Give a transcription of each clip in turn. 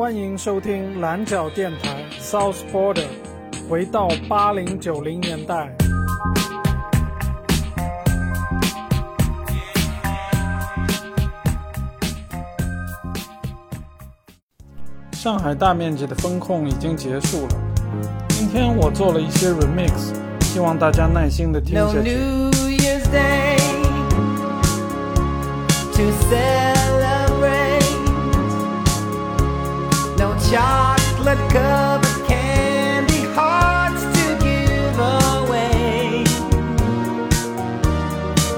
欢迎收听蓝角电台 South Border，回到八零九零年代。上海大面积的风控已经结束了，今天我做了一些 remix，希望大家耐心的听下 No 去。New Chocolate covered candy hearts to give away.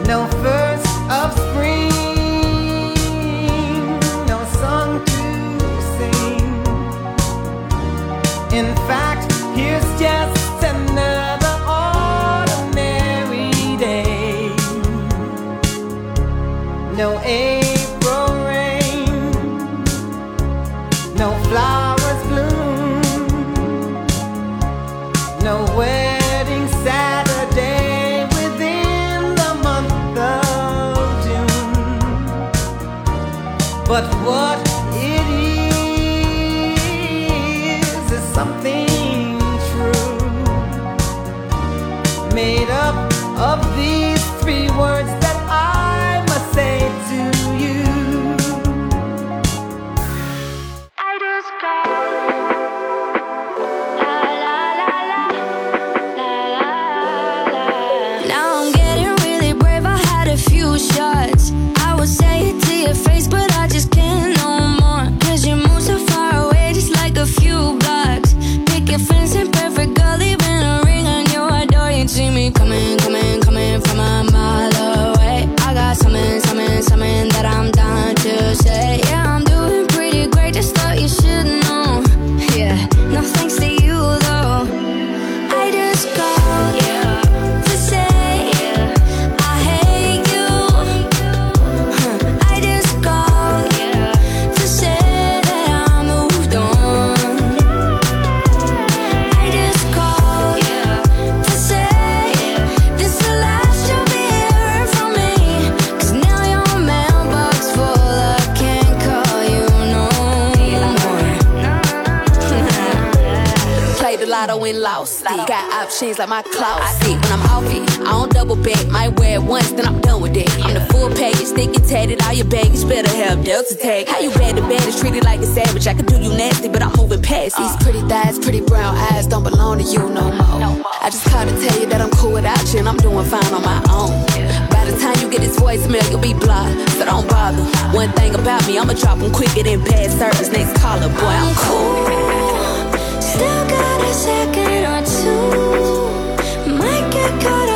No of these three words Got options like my closet. I think when I'm off it, I don't double back. Might wear it once, then I'm done with it. I'm the full package, stick and tatted. All your baggage better have Delta tag. How you bad to bad is treated like a savage. I could do you nasty, but I'm moving past these pretty thighs, pretty brown eyes. Don't belong to you no more. I just called to tell you that I'm cool without you and I'm doing fine on my own. By the time you get this voicemail, you'll be blocked, so don't bother. One thing about me, I'ma drop 'em quicker than bad service. Next caller, boy, I'm cool. Still got a second or two. Might get cut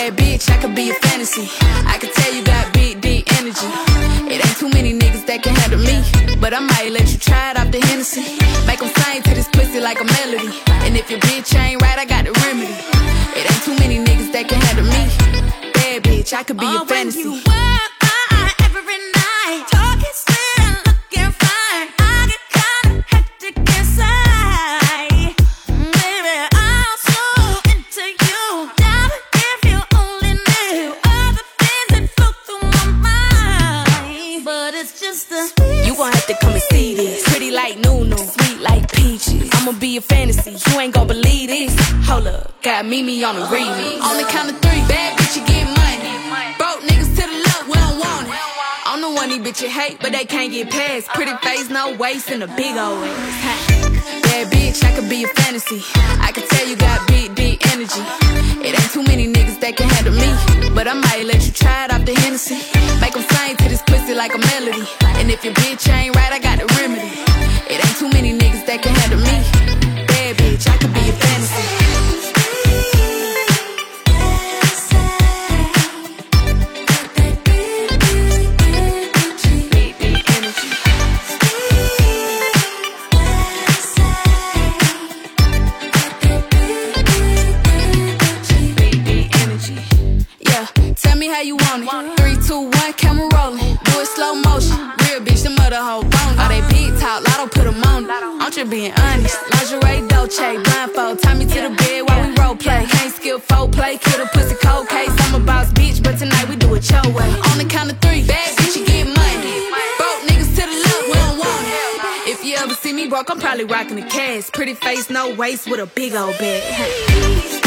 Bad bitch, I could be a fantasy. I could tell you got big, deep energy. It ain't too many niggas that can handle me. But I might let you try it off the Hennessy. Make 'em sing to this pussy like a melody. And if your bitch ain't right, I got the remedy. It ain't too many niggas that can handle me. Bad bitch, I could be a fantasy. I'ma be a fantasy. You ain't gon' believe this. Hold up, got Mimi on the remix. On the count of three, bad bitch, you get money. Broke niggas to the left, we don't want it. I'm the one these bitches hate, but they can't get past. Pretty face, no waist, and a big old ass. Bad bitch, I could be a fantasy. I can tell you got big, deep energy. It ain't too many niggas that can handle me. But I might let you try it off the Hennessy. Make them sing to this pussy like a melody. And if your bitch ain't right, I got the remedy. It ain't too many niggas that can handle me. Being honest. Lingerie, Dolce, blindfold. Tie me to the bed while we role play. Can't skill play, kill the pussy cold case. I'm a boss bitch, but tonight we do it your way. On the count of three, bad bitch, you get money. Broke niggas to the left, we don't want it. If you ever see me broke, I'm probably rocking the cash. Pretty face, no waist, with a big old bag.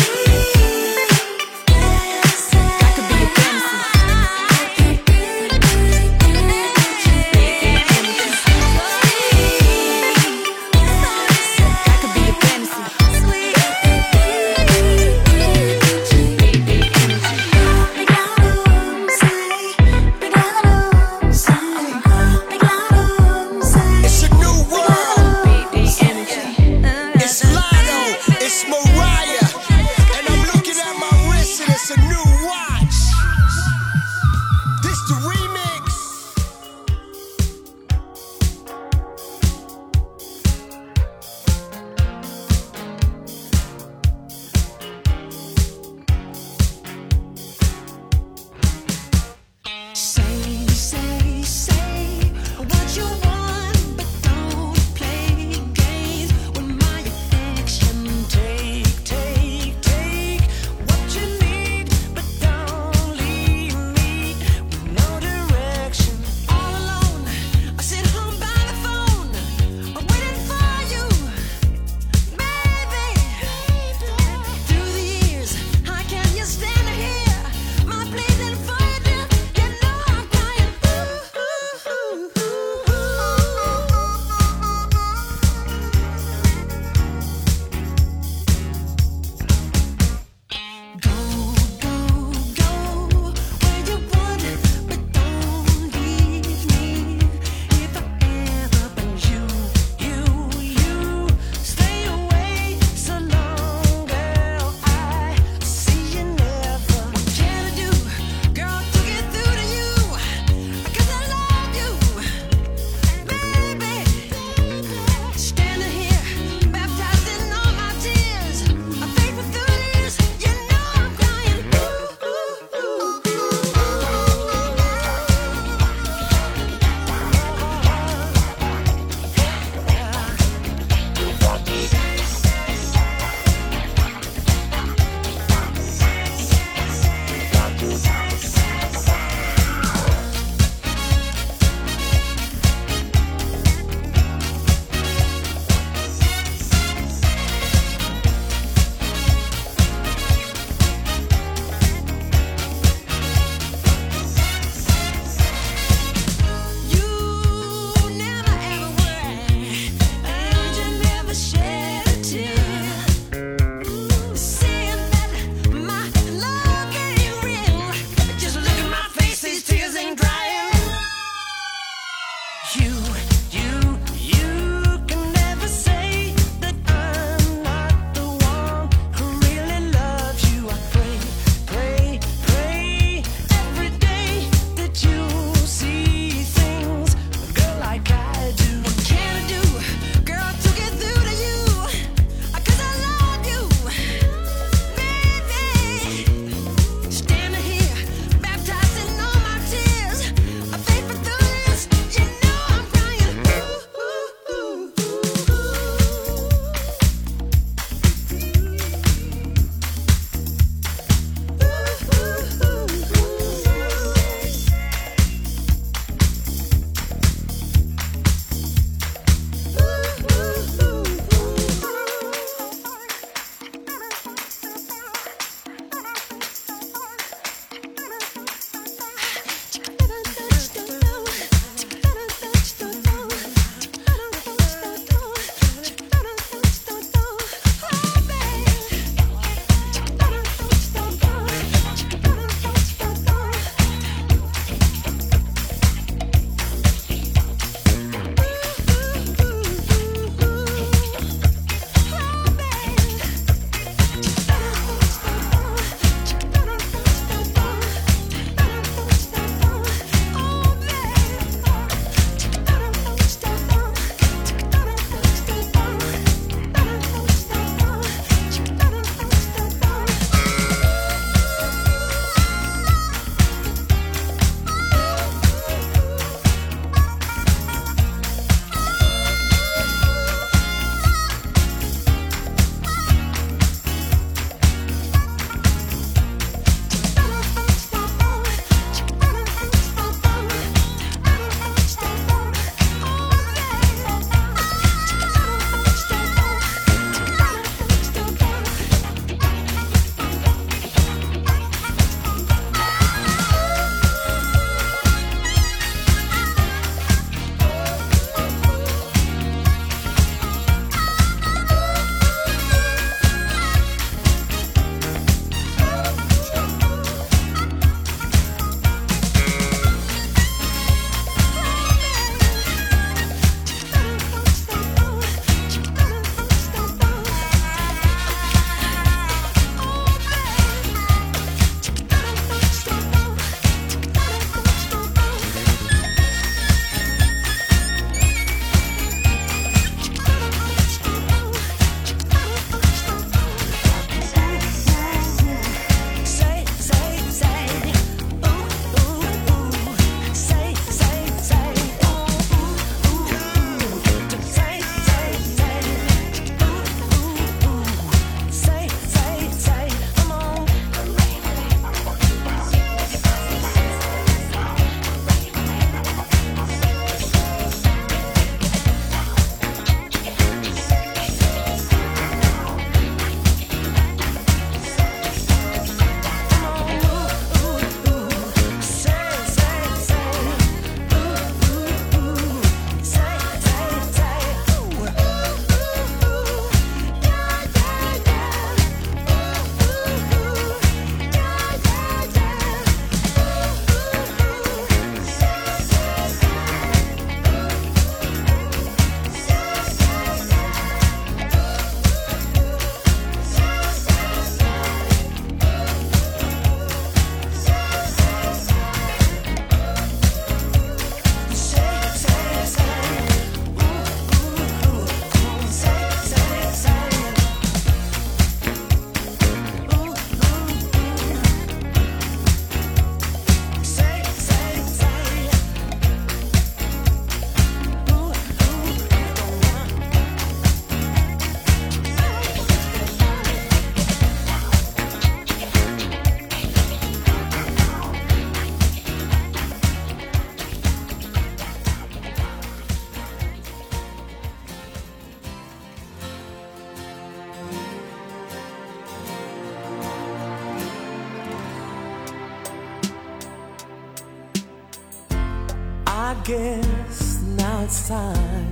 Guess now it's time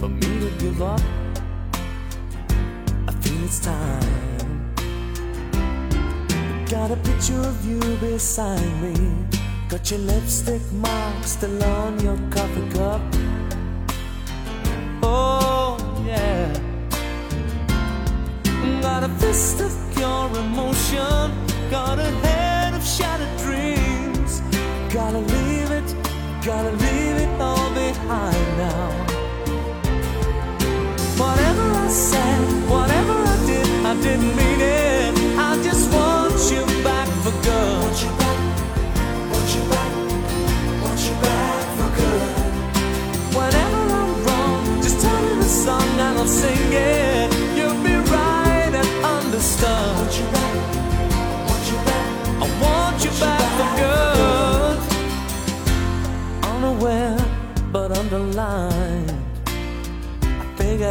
for me to give up. I feel it's time. Got a picture of you beside me. Got your lipstick mark still on your coffee cup. Oh, yeah. Got a fist of pure emotion. Got a head of shattered dreams. Gotta leave gotta leave it all behind now. Whatever I said, whatever I did, I didn't mean it. I just want you back for good. Want you back, want you back, want you back for good. Whenever I'm wrong, just tell me the song and I'll sing it.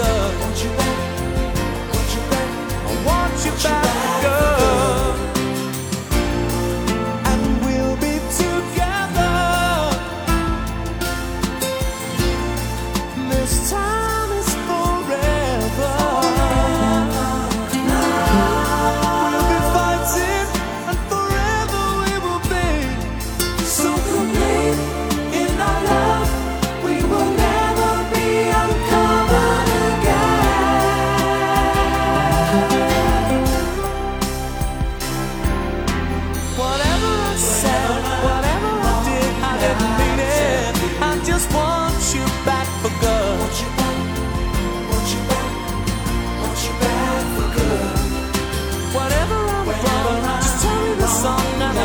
understood.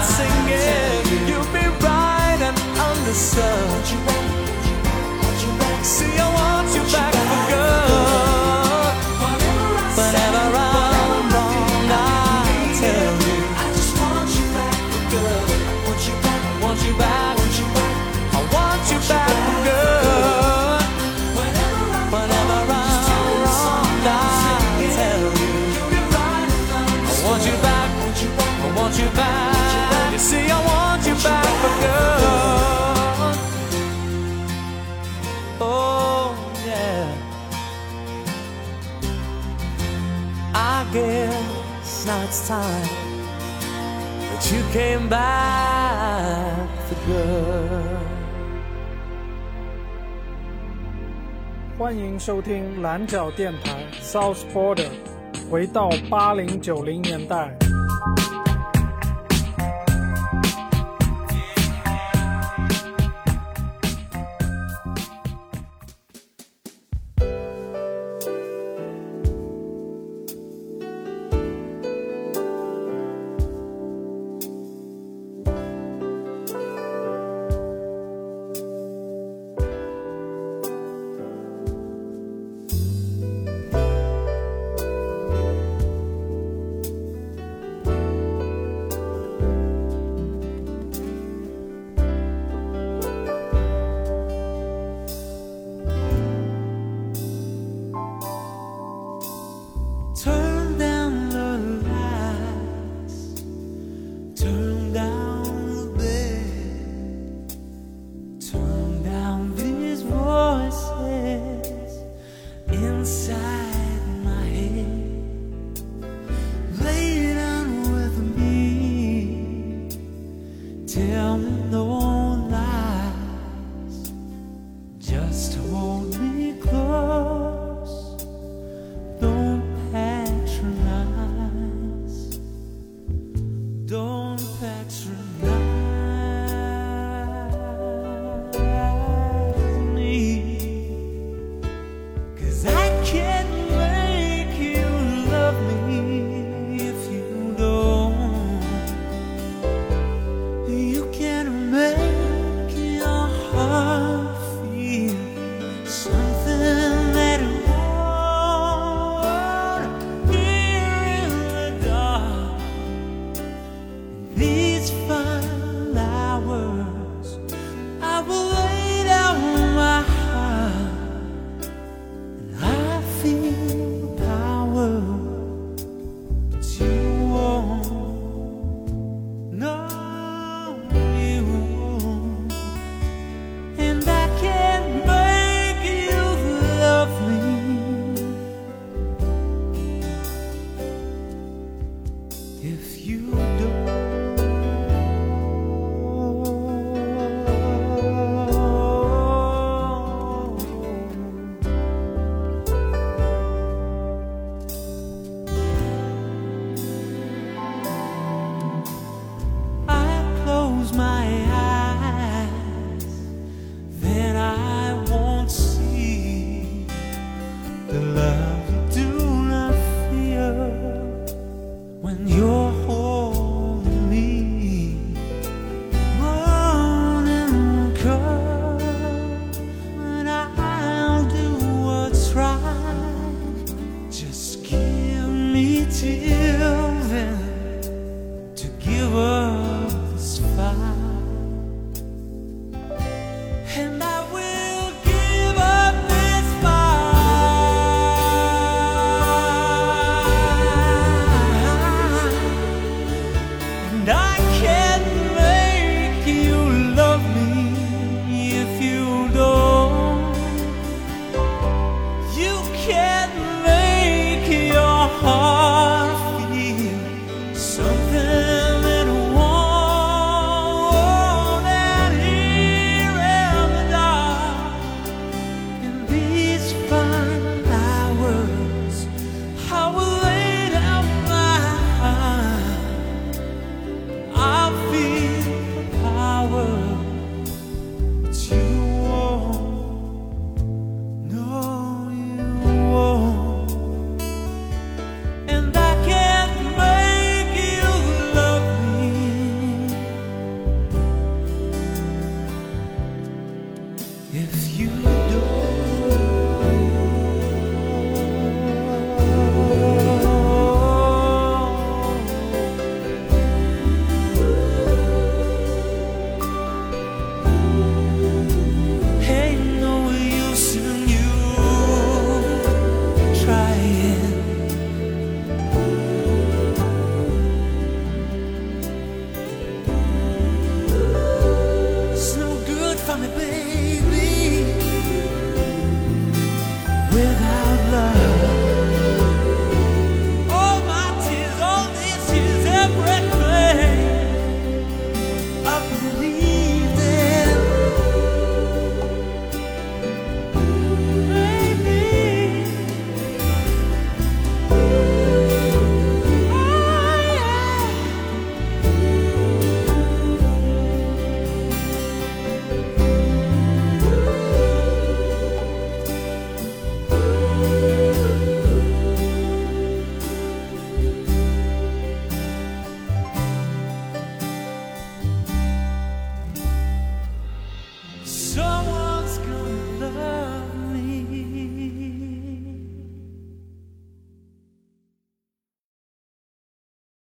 Song and I'll sing it. You'll be right and understood. See, I guess now it's time that you came back for good. 欢迎收听蓝角电台 South Border，回到八零九零年代。